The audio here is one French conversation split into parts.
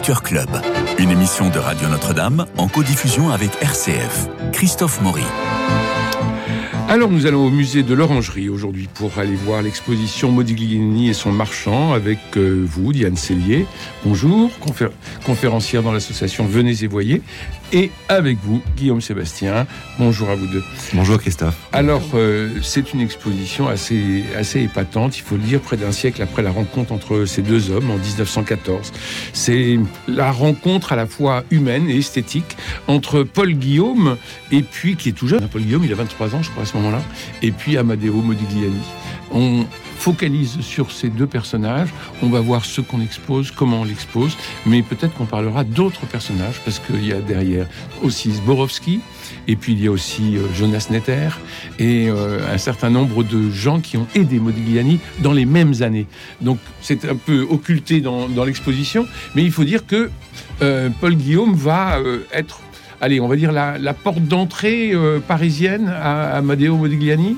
Club, une émission de Radio Notre-Dame en codiffusion avec RCF. Christophe Maury. Alors nous allons au musée de l'Orangerie aujourd'hui pour aller voir l'exposition Modigliani et son marchand avec euh, vous, Diane Cellier. Bonjour, conférencière dans l'association Venez et Voyez. Et avec vous, Guillaume Sébastien. Bonjour à vous deux. Bonjour Christophe. Alors euh, c'est une exposition assez, assez épatante, il faut le dire, près d'un siècle après la rencontre entre ces deux hommes en 1914. C'est la rencontre à la fois humaine et esthétique entre Paul Guillaume et puis qui est tout jeune. Paul Guillaume, il a 23 ans je crois à ce moment là et puis Amadeo Modigliani. On focalise sur ces deux personnages, on va voir ce qu'on expose, comment on l'expose, mais peut-être qu'on parlera d'autres personnages, parce qu'il y a derrière aussi Zborowski, et puis il y a aussi euh, Jonas Netter, et euh, un certain nombre de gens qui ont aidé Modigliani dans les mêmes années. Donc c'est un peu occulté dans, l'exposition, mais il faut dire que euh, Paul Guillaume va être allez, on va dire la, porte d'entrée parisienne à, à Modigliani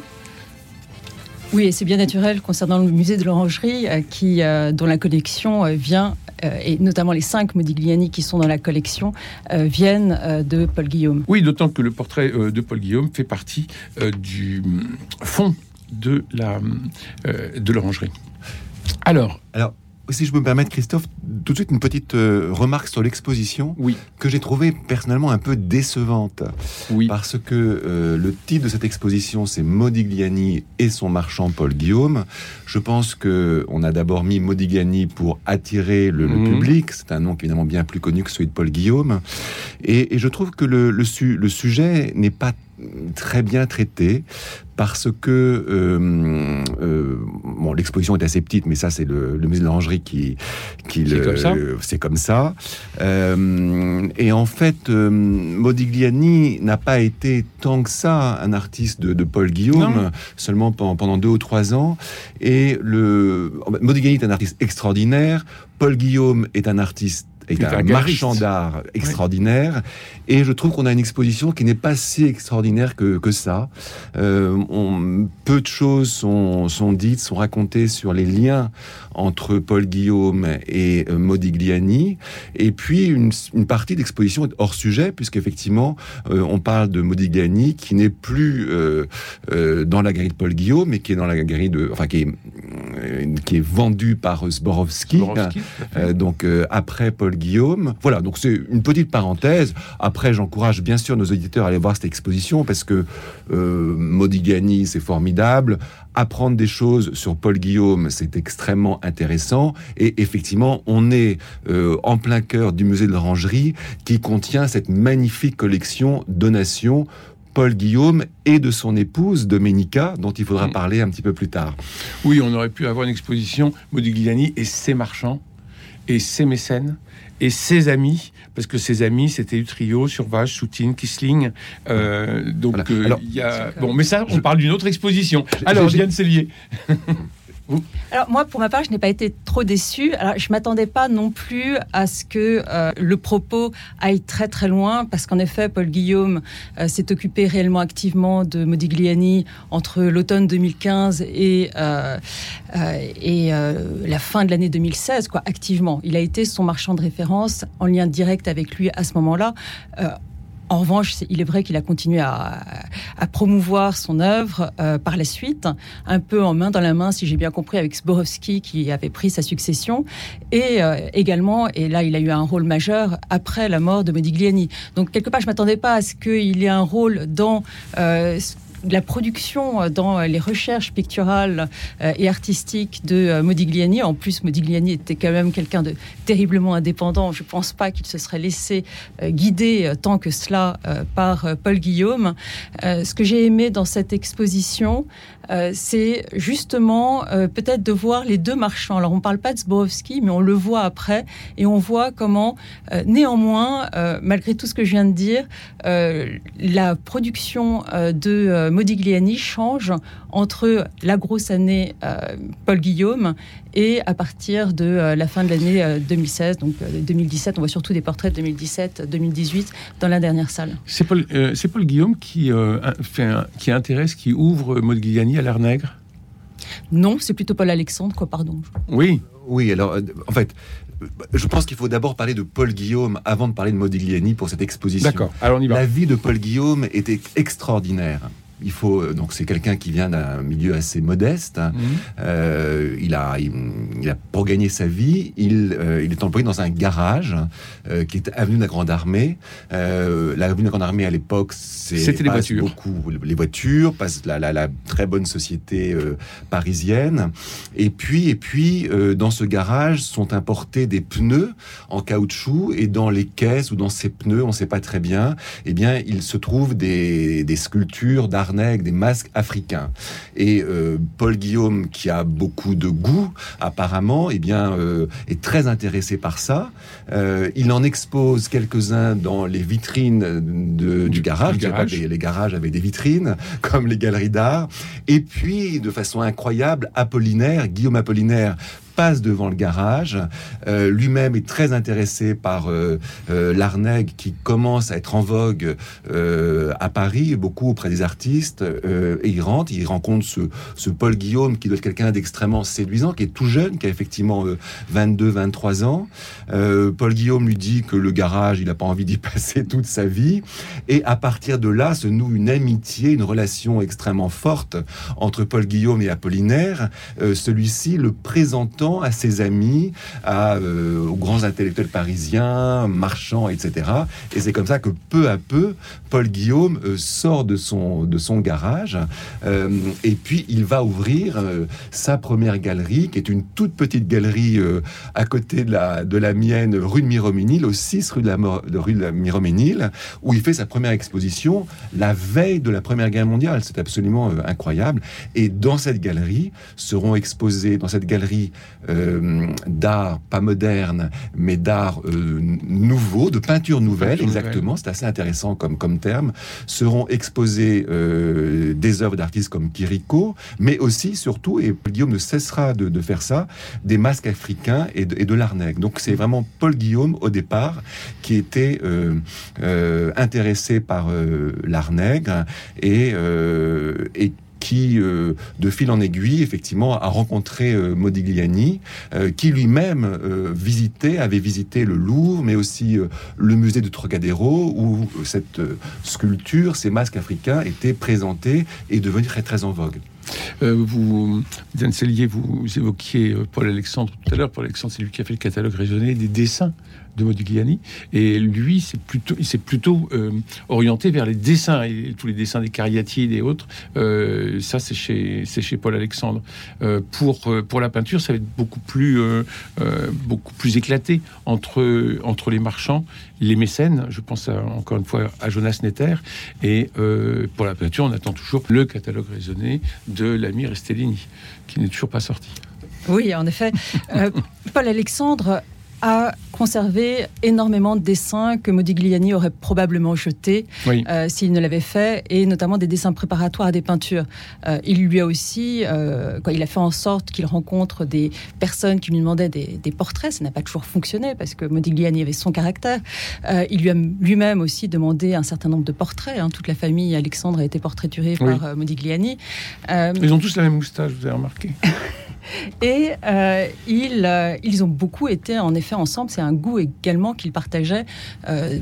oui, et c'est bien naturel concernant le musée de l'Orangerie, euh, qui, euh, dont la collection euh, vient, et notamment les cinq Modigliani qui sont dans la collection, viennent de Paul Guillaume. Oui, d'autant que le portrait de Paul Guillaume fait partie du fond de la de l'Orangerie. Alors, alors si je peux me permettre, Christophe, tout de suite une petite euh, remarque sur l'exposition oui. que j'ai trouvé personnellement un peu décevante. Oui. Parce que euh, le titre de cette exposition, c'est Modigliani et son marchand Paul Guillaume. Je pense que on a d'abord mis Modigliani pour attirer le, mhm. public. C'est un nom qui est évidemment bien plus connu que celui de Paul Guillaume. Et, je trouve que le, le, le sujet n'est pas très bien traité parce que euh, euh, bon, l'exposition est assez petite, mais ça c'est le, musée de l'Orangerie qui, qui c'est comme ça. C'est comme ça. Euh, et en fait, Modigliani n'a pas été tant que ça un artiste de, Paul Guillaume, seulement pendant, pendant, deux ou trois ans. Et le Modigliani est un artiste extraordinaire. Paul Guillaume est un artiste est un, marchand d'art extraordinaire. Et je trouve qu'on a une exposition qui n'est pas si extraordinaire que, que ça. Euh, on, peu de choses sont, sont, dites, sont racontées sur les liens entre Paul Guillaume et euh, Modigliani. Et puis, une, une partie d'exposition est hors sujet, puisqu'effectivement, euh, on parle de Modigliani qui n'est plus euh, dans la galerie de Paul Guillaume, mais qui est dans la galerie de... Enfin, qui est, qui est vendu par Zborowski. donc, après Paul Guillaume. Voilà, donc c'est une petite parenthèse. Après, j'encourage bien sûr nos auditeurs à aller voir cette exposition parce que euh, Modigliani, c'est formidable. Apprendre des choses sur Paul Guillaume, c'est extrêmement intéressant. Et effectivement, on est euh, en plein cœur du musée de l'Orangerie qui contient cette magnifique collection donations Paul Guillaume et de son épouse Domenica, dont il faudra parler un petit peu plus tard. Oui, on aurait pu avoir une exposition Modigliani et ses marchands et ses mécènes et ses amis, parce que ses amis, c'était du trio, Survage, Soutine, Kissling. Euh, donc, euh, il y a... Bon, mais ça, on parle d'une autre exposition. Alors, Diane Cellier. Alors moi, pour ma part, je n'ai pas été trop déçue. Alors je m'attendais pas non plus à ce que euh, le propos aille très très loin, parce qu'en effet, Paul Guillaume euh, s'est occupé réellement activement de Modigliani entre l'automne 2015 et euh, et la fin de l'année 2016, quoi, activement. Il a été son marchand de référence en lien direct avec lui à ce moment-là. En revanche, il est vrai qu'il a continué à, promouvoir son œuvre euh, par la suite, un peu en main dans la main, si j'ai bien compris, avec Sborowski qui avait pris sa succession, et euh, également, et là il a eu un rôle majeur après la mort de Modigliani. Donc quelque part, je m'attendais pas à ce qu'il ait un rôle dans euh, la production euh, dans les recherches picturales euh, et artistiques de euh, Modigliani. En plus, Modigliani était quand même quelqu'un de terriblement indépendant. Je ne pense pas qu'il se serait laissé guider tant que cela par Paul Guillaume. Ce que j'ai aimé dans cette exposition, c'est justement peut-être de voir les deux marchands. Alors, on ne parle pas de Zborowski, mais on le voit après et on voit comment, néanmoins, malgré tout ce que je viens de dire, la production de Modigliani change entre la grosse année euh, Paul Guillaume et à partir de euh, la fin de l'année 2016, euh, donc 2017, on voit surtout des portraits de 2017, 2018 dans la dernière salle. C'est Paul, Paul, Guillaume qui, fait qui intéresse, qui ouvre Modigliani à l'air nègre? Non, c'est plutôt Paul Alexandre, quoi, pardon. Oui. Oui, alors en fait, je pense qu'il faut d'abord parler de Paul Guillaume avant de parler de Modigliani pour cette exposition. D'accord, alors on y va. La vie de Paul Guillaume était extraordinaire il faut euh, donc c'est quelqu'un qui vient d'un milieu assez modeste. Mhm. Euh, il a, il, a pour gagner sa vie, il, euh, il est employé dans un garage qui est avenue de la Grande Armée. L'avenue de la Grande Armée à l'époque, c'était les voitures. Beaucoup les voitures, passe la, la, la très bonne société parisienne. Et puis et puis dans ce garage sont importés des pneus en caoutchouc et dans les caisses ou dans ces pneus, on ne sait pas très bien. Eh bien, il se trouve des, des sculptures d'art des masques africains. Et euh, Paul Guillaume, qui a beaucoup de goût, apparemment, eh bien, euh, est très intéressé par ça. Euh, il en expose quelques-uns dans les vitrines du, garage. les, garages avaient des vitrines, comme les galeries d'art. Et puis, de façon incroyable, Apollinaire, Guillaume Apollinaire, passe devant le garage. Euh, lui-même est très intéressé par euh, euh qui commence à être en vogue euh, à Paris, beaucoup auprès des artistes. et il rentre, il rencontre ce, ce Paul Guillaume qui doit être quelqu'un d'extrêmement séduisant, qui est tout jeune, qui a effectivement 22, 23 ans. Paul Guillaume lui dit que le garage, il n'a pas envie d'y passer toute sa vie. Et à partir de là, se noue une amitié, une relation extrêmement forte entre Paul Guillaume et Apollinaire. Celui-ci le présente à ses amis, à, euh, aux grands intellectuels parisiens, marchands, etc. Et c'est comme ça que peu à peu, Paul Guillaume euh, sort de son, de son garage euh, et puis il va ouvrir sa première galerie, qui est une toute petite galerie à côté de la, de la mienne, rue de Miroménil, au 6 rue de la, de rue de la Miroménil, où il fait sa première exposition la veille de la Première Guerre mondiale. C'est absolument incroyable. Et dans cette galerie seront exposés, dans cette galerie euh, d'art, pas moderne, mais d'art euh, nouveau, de peinture nouvelle, exactement, c'est assez intéressant comme, comme terme, seront exposées euh, des œuvres d'artistes comme Kiriko, mais aussi, surtout, et Guillaume ne cessera de, faire ça, des masques africains et de, et de l'art Donc c'est vraiment Paul Guillaume, au départ, qui était intéressé par l'art nègre et, et qui, euh, de fil en aiguille, effectivement, a rencontré euh, Modigliani, euh, qui lui-même visitait, avait visité le Louvre, mais aussi le musée de Trocadéro, où cette sculpture, ces masques africains étaient présentés et devenus très très en vogue. vous, Diane Sellier, vous évoquiez Paul Alexandre tout à l'heure. Paul Alexandre, c'est lui qui a fait le catalogue raisonné des dessins de Modigliani. Et lui, c'est plutôt, il s'est plutôt euh, orienté vers les dessins et tous les dessins des cariatides et autres. Euh, ça, c'est chez, c'est chez Paul Alexandre. Euh, pour pour la peinture, ça va être beaucoup plus beaucoup plus éclaté entre entre les marchands, les mécènes. Je pense encore une fois à Jonas Netter. Et pour la peinture, on attend toujours le catalogue raisonné de l'ami Restellini, qui n'est toujours pas sorti. Oui, en effet. Paul Alexandre a conservé énormément de dessins que Modigliani aurait probablement jetés euh, s'il ne l'avait fait, et notamment des dessins préparatoires à des peintures. Euh, il lui a aussi, euh, il a fait en sorte qu'il rencontre des personnes qui lui demandaient des, portraits. Ça n'a pas toujours fonctionné parce que Modigliani avait son caractère. il lui a lui-même aussi demandé un certain nombre de portraits. Hein. Toute la famille Alexandre a été portraiturée par Modigliani. Ils ont tous la même moustache, vous avez remarqué. Et euh, ils, euh, ils ont beaucoup été en effet ensemble. C'est un goût également qu'ils partageaient, euh,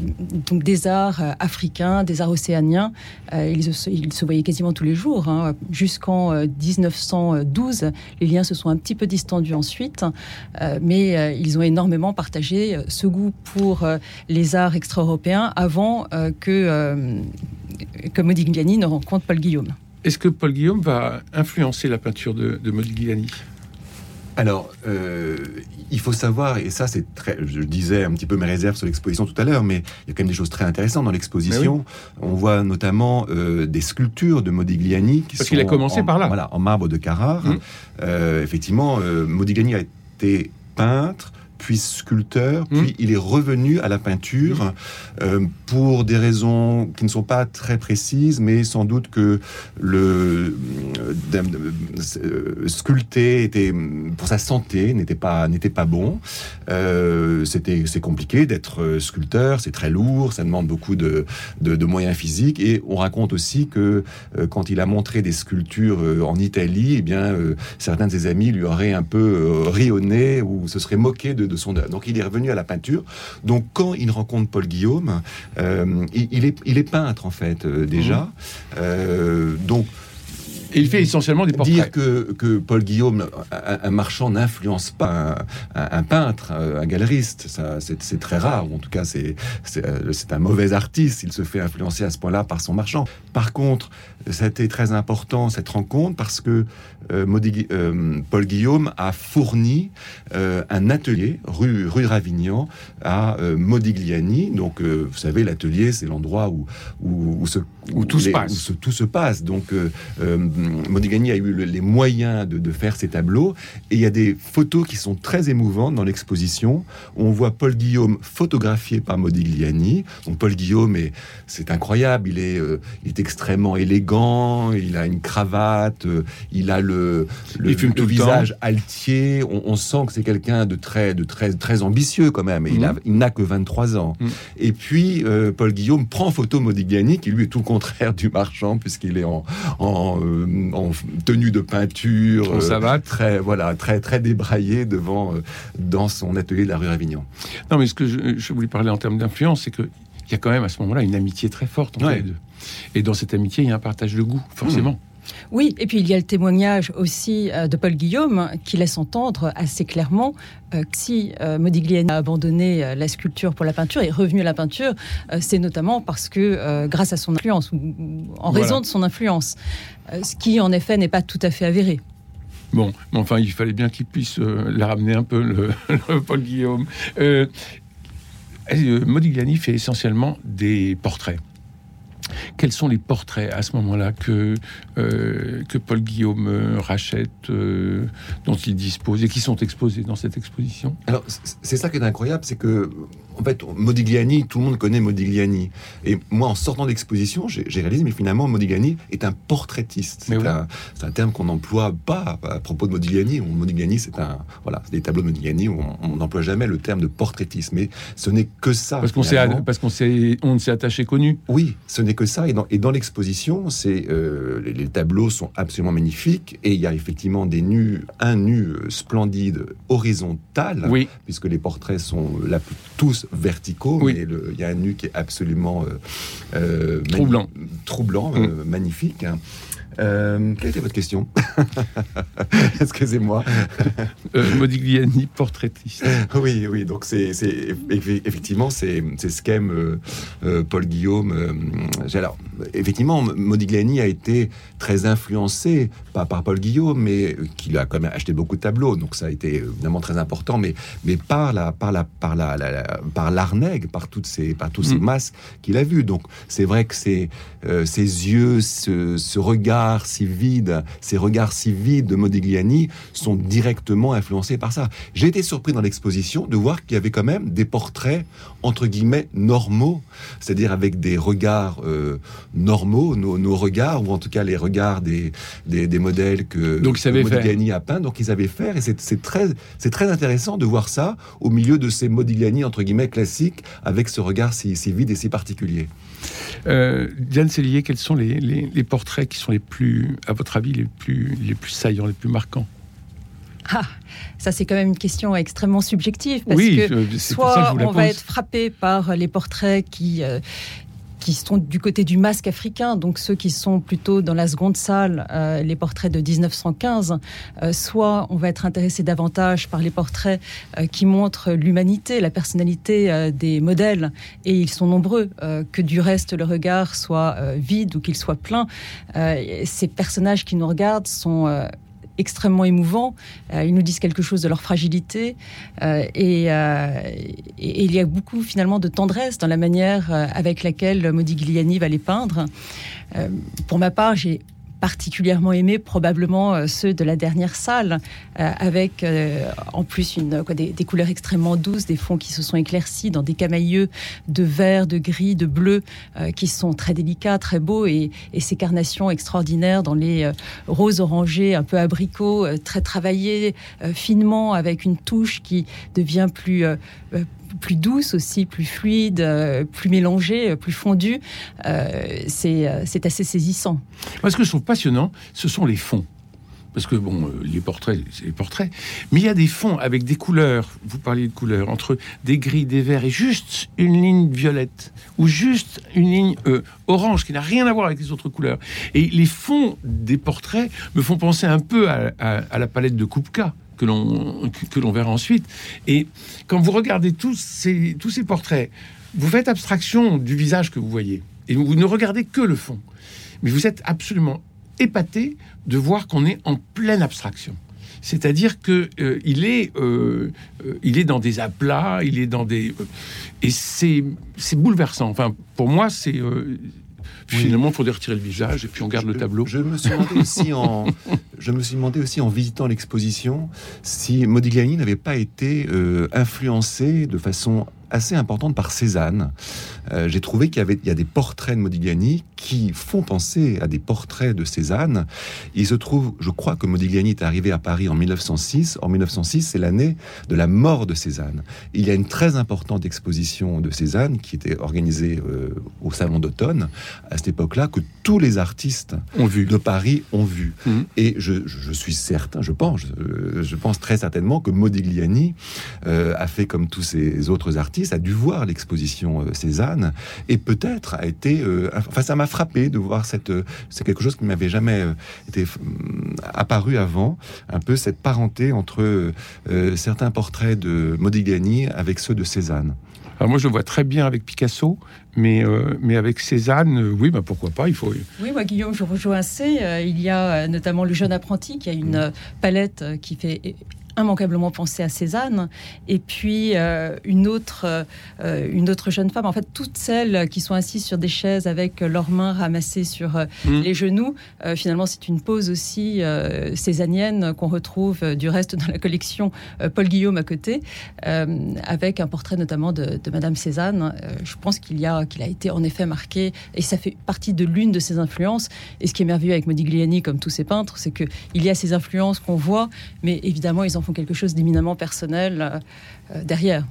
donc des arts africains, des arts océaniens. Ils, se voyaient quasiment tous les jours. Hein. Jusqu'en 1912, les liens se sont un petit peu distendus ensuite, mais ils ont énormément partagé ce goût pour les arts extra-européens avant que, que Modigliani ne rencontre Paul Guillaume. Est-ce que Paul Guillaume va influencer la peinture de, de Modigliani alors, euh, il faut savoir, et ça c'est très, je disais un petit peu mes réserves sur l'exposition tout à l'heure, mais il y a quand même des choses très intéressantes dans l'exposition. On voit notamment euh, des sculptures de Modigliani qui Parce qu'il a commencé par là. Voilà, en marbre de Carrare. Mmh. Euh, effectivement, Modigliani a été peintre, puis sculpteur, mmh. puis il est revenu à la peinture euh, pour des raisons qui ne sont pas très précises, mais sans doute que le euh, euh, sculpter était pour sa santé n'était pas n'était pas bon. C'était c'est compliqué d'être sculpteur, c'est très lourd, ça demande beaucoup de, de, moyens physiques et on raconte aussi que quand il a montré des sculptures en Italie, eh bien certains de ses amis lui auraient un peu rionné ou se seraient moqués de de, son œuvre. Donc il est revenu à la peinture. Donc quand il rencontre Paul Guillaume, il, est, il est peintre en fait déjà. Mmh. donc il fait essentiellement des portraits. Dire que, que Paul Guillaume, un, marchand, n'influence pas un, peintre, un galeriste, c'est très rare. en tout cas, c'est un mauvais artiste. Il se fait influencer à ce point-là par son marchand. Par contre, été très important cette rencontre parce que euh, euh, Paul Guillaume a fourni euh, un atelier rue, rue Ravignan à Modigliani. Donc, vous savez, l'atelier, c'est l'endroit où, où, où, tout, se passe. tout se passe. Donc, Modigliani a eu les moyens de, faire ces tableaux. Et il y a des photos qui sont très émouvantes dans l'exposition. On voit Paul Guillaume photographié par Modigliani. Donc, Paul Guillaume, c'est incroyable. Il est, il est extrêmement élégant. Il a une cravate. Il a le le, visage altier. On, sent que c'est quelqu'un de très, de très, très ambitieux quand même. Il, mhm. n'a que 23 ans. Mhm. Et puis, euh, Paul Guillaume prend photo Modigliani, qui lui est tout le contraire du marchand, puisqu'il est en, en, euh, tenue de peinture. Euh, très, voilà, très, très débraillé devant, dans son atelier de la rue Avignon. Non, mais ce que je, voulais parler en termes d'influence, c'est que il y a quand même à ce moment-là une amitié très forte entre les deux. Et dans cette amitié, il y a un partage de goût, forcément. Mmh. Oui, et puis il y a le témoignage aussi euh, de Paul Guillaume qui laisse entendre assez clairement euh, que si euh, Modigliani a abandonné la sculpture pour la peinture et est revenu à la peinture, c'est notamment parce que grâce à son influence ou en raison de son influence, ce qui en effet n'est pas tout à fait avéré. Bon, mais enfin, il fallait bien qu'il puisse la ramener un peu, le, Paul Guillaume. Modigliani fait essentiellement des portraits. Quels sont les portraits à ce moment-là que, euh, que Paul Guillaume euh, rachète, euh, dont il dispose et qui sont exposés dans cette exposition? Alors, c'est ça qui est incroyable, c'est que en fait, Modigliani, tout le monde connaît Modigliani. Et moi, en sortant d'exposition, j'ai réalisé, mais finalement, Modigliani est un portraitiste. C'est un, terme qu'on n'emploie pas à propos de Modigliani. Modigliani, c'est un, voilà, des tableaux de Modigliani. On n'emploie jamais le terme de portraitiste, mais ce n'est que ça. Parce qu'on s'est, parce qu'on s'est, on s'est attaché connu. Oui, ce n'est que ça. Et dans, et dans l'exposition, c'est euh, les, tableaux sont absolument magnifiques. Et il y a effectivement des nus, un nu euh, splendide horizontal, oui. puisque les portraits sont là tous verticaux, mais il y a un nu qui est absolument euh, euh troublant, troublant mm. euh, magnifique. Hein. Euh, quelle était votre question Excusez-moi. euh, Modigliani, portraitiste. Oui, oui. Donc c'est effectivement c'est ce qu'aime euh, Paul Guillaume. alors effectivement, Modigliani a été très influencé pas par Paul Guillaume, mais qui a quand même acheté beaucoup de tableaux. Donc ça a été évidemment très important, mais mais par la par la par la, par l'Arneg, par toutes ces par tous ces mm. masses qu'il a vus. Donc c'est vrai que c'est ses yeux, ce, ce regard si vide, ces regards si vides de Modigliani sont directement influencés par ça. J'ai été surpris dans l'exposition de voir qu'il y avait quand même des portraits entre guillemets normaux, c'est-à-dire avec des regards euh, normaux, nos, regards ou en tout cas les regards des, des, modèles que, Donc, Modigliani a peint. Donc ils avaient fait et c'est très c'est très intéressant de voir ça au milieu de ces Modigliani entre guillemets classiques avec ce regard si, si vide et si particulier. Euh, Diane Cellier, quels sont les, les, portraits qui sont les plus, à votre avis, les plus, les plus saillants, les plus marquants? Ah, ça c'est quand même une question extrêmement subjective parce que soit on va être frappé par les portraits qui euh, qui sont du côté du masque africain, donc ceux qui sont plutôt dans la seconde salle, euh, les portraits de 1915, euh, soit on va être intéressé davantage par les portraits euh, qui montrent l'humanité, la personnalité des modèles, et ils sont nombreux, que du reste le regard soit vide ou qu'il soit plein. ces personnages qui nous regardent sont extrêmement émouvants. Euh, ils nous disent quelque chose de leur fragilité. Euh, euh, et, il y a beaucoup finalement de tendresse dans la manière avec laquelle Modigliani va les peindre. pour ma part, j'ai particulièrement aimé probablement euh, ceux de la dernière salle, euh, avec euh, en plus une, des, couleurs extrêmement douces, des fonds qui se sont éclaircis dans des camailleux de vert, de gris, de bleu, qui sont très délicats, très beaux, et, et ces carnations extraordinaires dans les roses orangés, un peu abricots, très travaillés, finement, avec une touche qui devient plus plus douce aussi, plus fluide, euh, plus mélangée, euh, plus fondue. Euh, c'est assez saisissant. Moi, ce que je trouve passionnant, ce sont les fonds. parce que bon, les portraits, c'est les portraits, mais il y a des fonds avec des couleurs, vous parliez de couleurs, entre des gris, des verts et juste une ligne violette, ou juste une ligne orange qui n'a rien à voir avec les autres couleurs. Et les fonds des portraits me font penser un peu à, la palette de Kupka que l'on que verra ensuite. Et quand vous regardez tous ces, tous ces portraits, vous faites abstraction du visage que vous voyez. Et vous ne regardez que le fond. Mais vous êtes absolument épaté de voir qu'on est en pleine abstraction. C'est-à-dire que euh, il est, euh, euh, il est dans des aplats, il est dans des, et c'est c'est bouleversant. Enfin, pour moi, c'est Finalement, il faudrait retirer le visage et puis on garde le tableau. Je me suis demandé aussi en, je me suis demandé aussi en visitant l'exposition si Modigliani n'avait pas été influencé de façon assez importante par Cézanne. Euh, j'ai trouvé qu'il y avait il y a des portraits de Modigliani qui font penser à des portraits de Cézanne. Il se trouve, je crois que Modigliani est arrivé à Paris en 1906. En 1906, c'est l'année de la mort de Cézanne. Il y a une très importante exposition de Cézanne qui était organisée euh, au Salon d'automne à cette époque-là que tous les artistes ont vu. de Paris ont vu. Mmh. Et je, je, suis certain, je pense, je, pense très certainement que Modigliani euh, a fait comme tous ces autres artistes a dû voir l'exposition euh, Cézanne et peut-être a été. Euh, enfin, ça m'a frappé de voir cette. Euh, c'est quelque chose qui m'avait jamais été apparu avant. Un peu cette parenté entre certains portraits de Modigliani avec ceux de Cézanne. Alors moi, je le vois très bien avec Picasso, mais, mais avec Cézanne, oui, bah pourquoi pas, il faut... Oui, moi, Guillaume, je rejoins assez. il y a notamment le jeune apprenti qui a une palette qui fait immanquablement pensé à Cézanne. Et puis euh, une, autre, euh, une autre jeune femme, en fait, toutes celles qui sont assises sur des chaises avec leurs mains ramassées sur euh, mmh. les genoux, finalement, c'est une pose aussi cézannienne qu'on retrouve du reste dans la collection Paul Guillaume à côté, avec un portrait notamment de, de Madame Cézanne. je pense qu'il a, qu'il a été en effet marqué, et ça fait partie de l'une de ses influences. Et ce qui est merveilleux avec Modigliani, comme tous ses peintres, c'est qu'il y a ces influences qu'on voit, mais évidemment, ils en font quelque chose d'éminemment personnel euh, euh, derrière.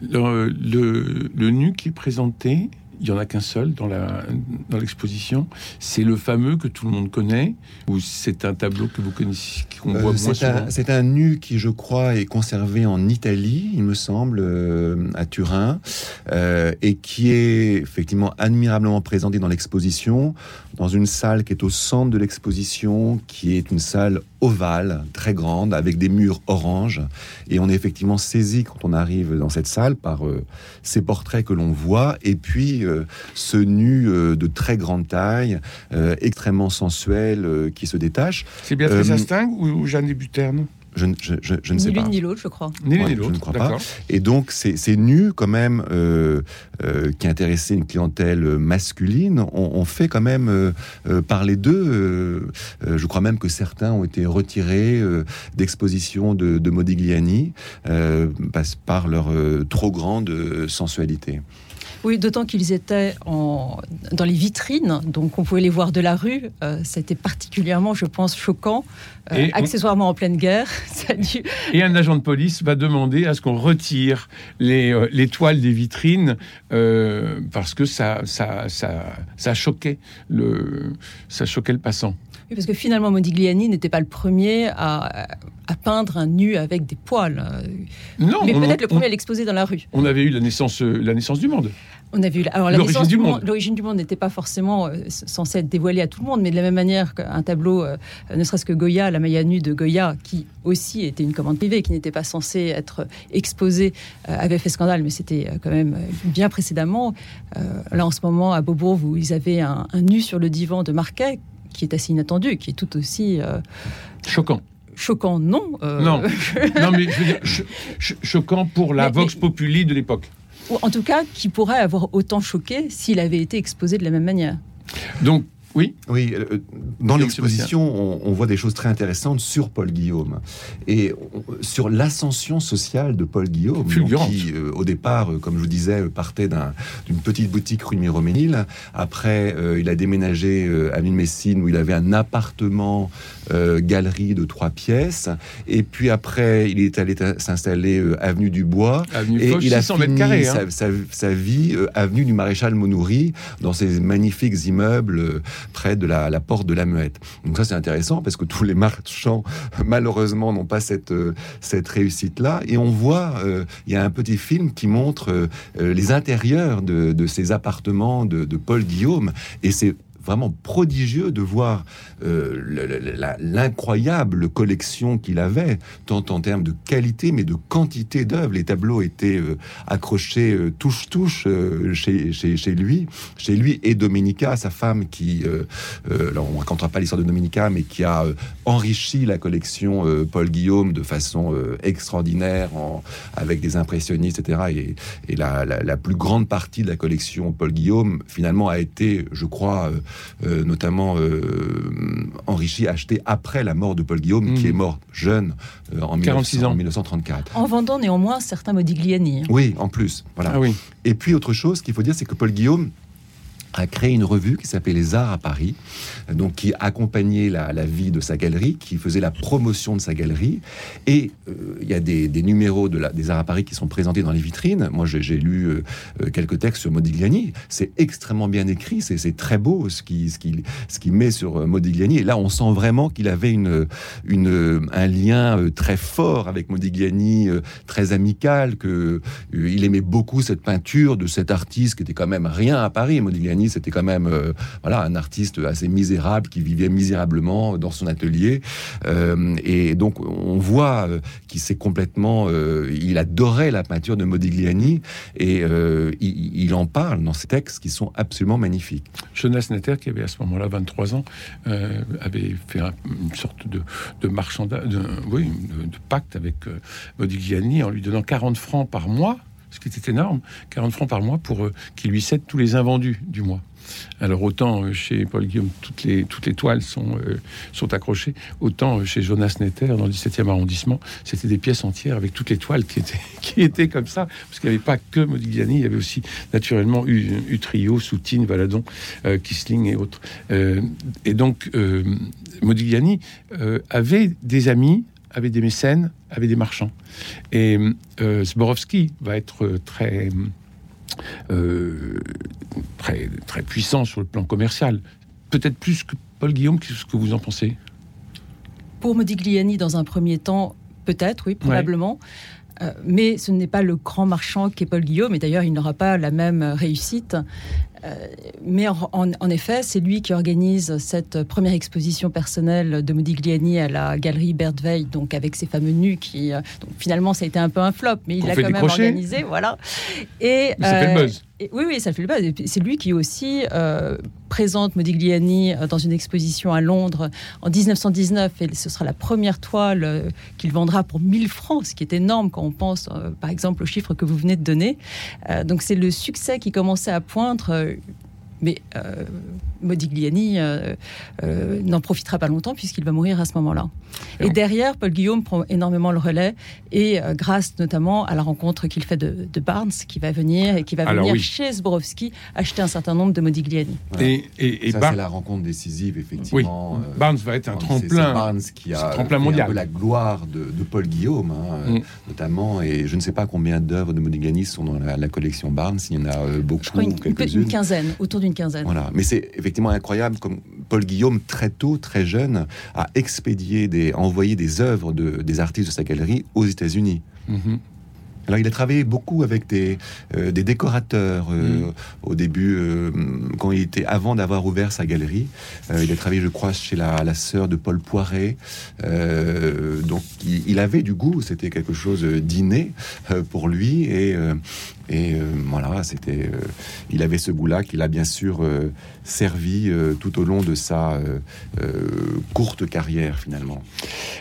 Le, le, nu qui est présenté, il n'y en a qu'un seul dans l'exposition. Dans c'est le fameux que tout le monde connaît, ou c'est un tableau que vous connaissez, qu'on voit euh, moins C'est un nu qui, je crois, est conservé en Italie, il me semble, euh, à Turin, euh, et qui est effectivement admirablement présenté dans l'exposition, dans une salle qui est au centre de l'exposition, qui est une salle ovale, très grande, avec des murs orange. Et on est effectivement saisi quand on arrive dans cette salle par ces portraits que l'on voit, et puis ce nu euh, de très grande taille, euh, extrêmement sensuel, qui se détache. C'est Béatrice Astingue ou Jeanne Débuterne je, ne sais ni pas. l'une ni l'autre, je crois. Ni l'une ni l'autre. Je ne crois pas. Et donc, c'est nu quand même qui intéressait une clientèle masculine. On, fait quand même parler d'eux. je crois même que certains ont été retirés d'exposition de, de, Modigliani par leur trop grande sensualité. Oui, d'autant qu'ils étaient en, dans les vitrines, donc on pouvait les voir de la rue. Euh, C'était particulièrement, je pense, choquant. Euh, accessoirement en pleine guerre. Et un agent de police va demander à ce qu'on retire les, euh, les, toiles des vitrines euh, parce que ça, ça, ça, ça, choquait le, ça choquait le passant. Oui, parce que finalement, Modigliani n'était pas le premier à, à, peindre un nu avec des poils. Non, mais peut-être le premier à l'exposer dans la rue. On avait eu la naissance, la naissance du monde. On a vu alors l'origine du monde. L'origine du monde n'était pas forcément euh, censée être dévoilée à tout le monde, mais de la même manière qu'un tableau, euh, ne serait-ce que Goya, la Maya nue de Goya, qui aussi était une commande privée, qui n'était pas censée être exposée, euh, avait fait scandale, mais c'était quand même bien précédemment. là, en ce moment, à Beaubourg, vous, ils avaient un, nu sur le divan de Marquet, qui est assez inattendu, qui est tout aussi choquant choquant, non. Non. non, mais je veux dire, choquant pour la Vox Populi de l'époque ou en tout cas qui pourrait avoir autant choqué s'il avait été exposé de la même manière. Oui. Oui, euh, dans l'exposition, on, voit des choses très intéressantes sur Paul Guillaume et sur l'ascension sociale de Paul Guillaume, qui, euh, au départ, euh, comme je vous disais, partait d'une petite boutique rue Miroménil. Après, il a déménagé à Messine où il avait un appartement galerie de trois pièces. Et puis après, il est allé s'installer avenue du Bois. et il a fini carrés, hein. sa, sa, vie avenue du Maréchal Monoury dans ces magnifiques immeubles près de la, porte de la Muette. Donc ça c'est intéressant parce que tous les marchands malheureusement n'ont pas cette cette réussite là et on voit il y a un petit film qui montre les intérieurs de, ces appartements de, de Paul Guillaume et c'est vraiment prodigieux de voir euh, l'incroyable collection qu'il avait, tant en termes de qualité, mais de quantité d'œuvres. Les tableaux étaient euh, accrochés euh, touche-touche chez, chez, lui, chez lui et Dominica, sa femme, qui, alors on racontera pas l'histoire de Dominica, mais qui a enrichi la collection Paul Guillaume de façon extraordinaire, en, avec des impressionnistes, etc. Et, la, plus grande partie de la collection Paul Guillaume, finalement, a été, je crois, euh, notamment euh, enrichi, acheté après la mort de Paul Guillaume, qui mhm. est mort jeune euh, en, 1934. En vendant néanmoins certains Modigliani. Oui, en plus. Voilà. Ah oui. Et puis autre chose qu'il faut dire, c'est que Paul Guillaume a créé une revue qui s'appelait Les Arts à Paris, donc qui accompagnait la, vie de sa galerie, qui faisait la promotion de sa galerie. Et euh, il y a des, numéros de la, des Arts à Paris qui sont présentés dans les vitrines. Moi, j'ai lu euh, euh, quelques textes sur Modigliani. C'est extrêmement bien écrit, c'est très beau ce qu'il ce qui, ce qui met sur Modigliani. Et là, on sent vraiment qu'il avait une, une, un lien très fort avec Modigliani, très amical, que il aimait beaucoup cette peinture de cet artiste qui était quand même rien à Paris. Modigliani c'était quand même euh, voilà un artiste assez misérable qui vivait misérablement dans son atelier. Euh, et donc on voit euh, qu'il s'est complètement, il adorait la peinture de Modigliani et il, en parle dans ses textes qui sont absolument magnifiques. Jonas Netter, qui avait à ce moment-là 23 ans, avait fait une sorte de, de de, oui, de, pacte avec Modigliani en lui donnant 40 francs par mois ce qui était énorme, 40 francs par mois pour euh, qu'il lui cède tous les invendus du mois. Alors autant euh, chez Paul Guillaume, toutes les, toutes les toiles sont, euh, sont accrochées, autant chez Jonas Netter, dans le 17e arrondissement, c'était des pièces entières avec toutes les toiles qui étaient, qui étaient comme ça, parce qu'il n'y avait pas que Modigliani, il y avait aussi naturellement Utrio, Soutine, Valadon, Kisling et autres. et donc Modigliani avait des amis avait des mécènes, avait des marchands. Et euh, Zborowski va être très, euh, très, très puissant sur le plan commercial. Peut-être plus que Paul Guillaume, qu'est-ce que vous en pensez? Pour Modigliani, dans un premier temps, peut-être, oui, probablement. Euh, mais ce n'est pas le grand marchand qu'est Paul Guillaume, et d'ailleurs il n'aura pas la même réussite. Euh, mais en, effet, c'est lui qui organise cette première exposition personnelle de Modigliani à la galerie Bertveil, donc avec ses fameux nus qui, euh, donc finalement, ça a été un peu un flop, mais il l'a quand même organisé, voilà. Et, ça fait le buzz. Oui, oui, ça fait le buzz. C'est lui qui aussi présente Modigliani euh, dans une exposition à Londres en 1919 et ce sera la première toile euh, qu'il vendra pour 1000 francs, ce qui est énorme quand on pense euh, par exemple au chiffre que vous venez de donner. donc c'est le succès qui commençait à poindre mais euh, Modigliani euh, euh, n'en profitera pas longtemps puisqu'il va mourir à ce moment-là. Et derrière, Paul Guillaume prend énormément le relais et grâce notamment à la rencontre qu'il fait de, Barnes qui va venir et qui va venir chez Zborowski acheter un certain nombre de Modigliani. Et, et, ça, c'est la rencontre décisive, effectivement. Barnes va être un tremplin. Barnes qui a tremplin mondial. la gloire de, Paul Guillaume, hein, mm. notamment. Et je ne sais pas combien d'œuvres de Modigliani sont dans la, collection Barnes. Il y en a beaucoup. Je crois une, une quinzaine, autour d'une quinzaine. Voilà, mais c'est effectivement incroyable comme Paul Guillaume, très tôt, très jeune, a expédié, des, envoyé des œuvres de, des artistes de sa galerie aux États-Unis. Mm-hmm. Alors, il a travaillé beaucoup avec des, euh, des décorateurs euh, mm. au début, euh, quand il était avant d'avoir ouvert sa galerie. il a travaillé, je crois, chez la, la sœur de Paul Poiret. donc, il, il, avait du goût. C'était quelque chose d'inné pour lui. Et et euh, voilà, c'était, euh, il avait ce goût-là qu'il a bien sûr euh, servi tout au long de sa courte carrière finalement.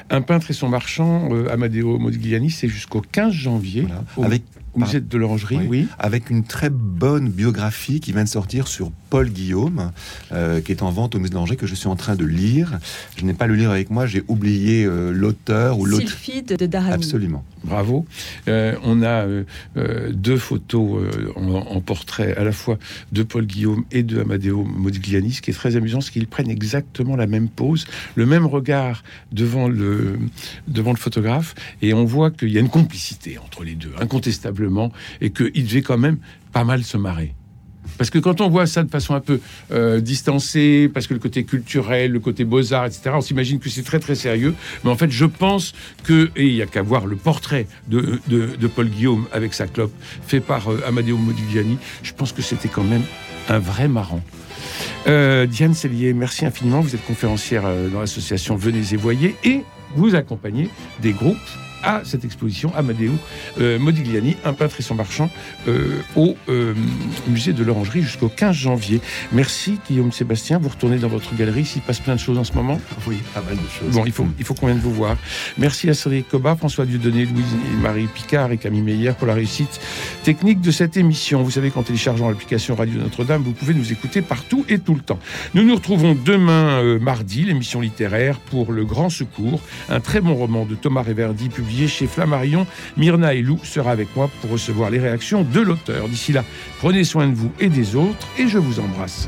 Un peintre et son marchand, Amadeo Modigliani, c'est jusqu'au 15 janvier. Avec musée de l'Orangerie, oui. Avec une très bonne biographie qui vient de sortir sur Paul Guillaume, euh, qui est en vente au musée de l'Orangerie, que je suis en train de lire. Je n'ai pas le livre avec moi, j'ai oublié euh, l'auteur ou l'autre. de Darami. Absolument. Bravo. Euh, on a deux photos en, portrait à la fois de Paul Guillaume et de Amadeo Modigliani. Ce qui est très amusant, c'est qu'ils prennent exactement la même pose, le même regard devant le, devant le photographe, et on voit qu'il y a une complicité entre les deux, incontestablement et qu'il devait quand même pas mal se marrer. Parce que quand on voit ça de façon un peu euh, distancée, parce que le côté culturel, le côté beaux-arts, etc., on s'imagine que c'est très très sérieux. Mais en fait, je pense que, et il n'y a qu'à voir le portrait de, Paul Guillaume avec sa clope, fait par euh, Amadeo Modigliani, je pense que c'était quand même un vrai marrant. Euh, Diane Cellier, merci infiniment. Vous êtes conférencière dans l'association Venez et Voyez et vous accompagnez des groupes à cette exposition Amadeo euh, Modigliani, un peintre et son marchand, euh, au euh, musée de l'Orangerie jusqu'au 15 janvier. Merci Guillaume Sébastien. Vous retournez dans votre galerie. S'il passe plein de choses en ce moment? Oui, pas mal de choses. Bon, il faut, il faut qu'on vienne vous voir. Merci à Cédric Coba, François Dieudonné, Louise et Marie Picard et Camille Meyer pour la réussite technique de cette émission. Vous savez qu'en téléchargeant l'application Radio Notre-Dame, vous pouvez nous écouter partout et tout le temps. Nous nous retrouvons demain mardi, l'émission littéraire pour Le Grand Secours, un très bon roman de Thomas Reverdy chez Flammarion. Myrna et Lou sera avec moi pour recevoir les réactions de l'auteur. D'ici là, prenez soin de vous et des autres et je vous embrasse.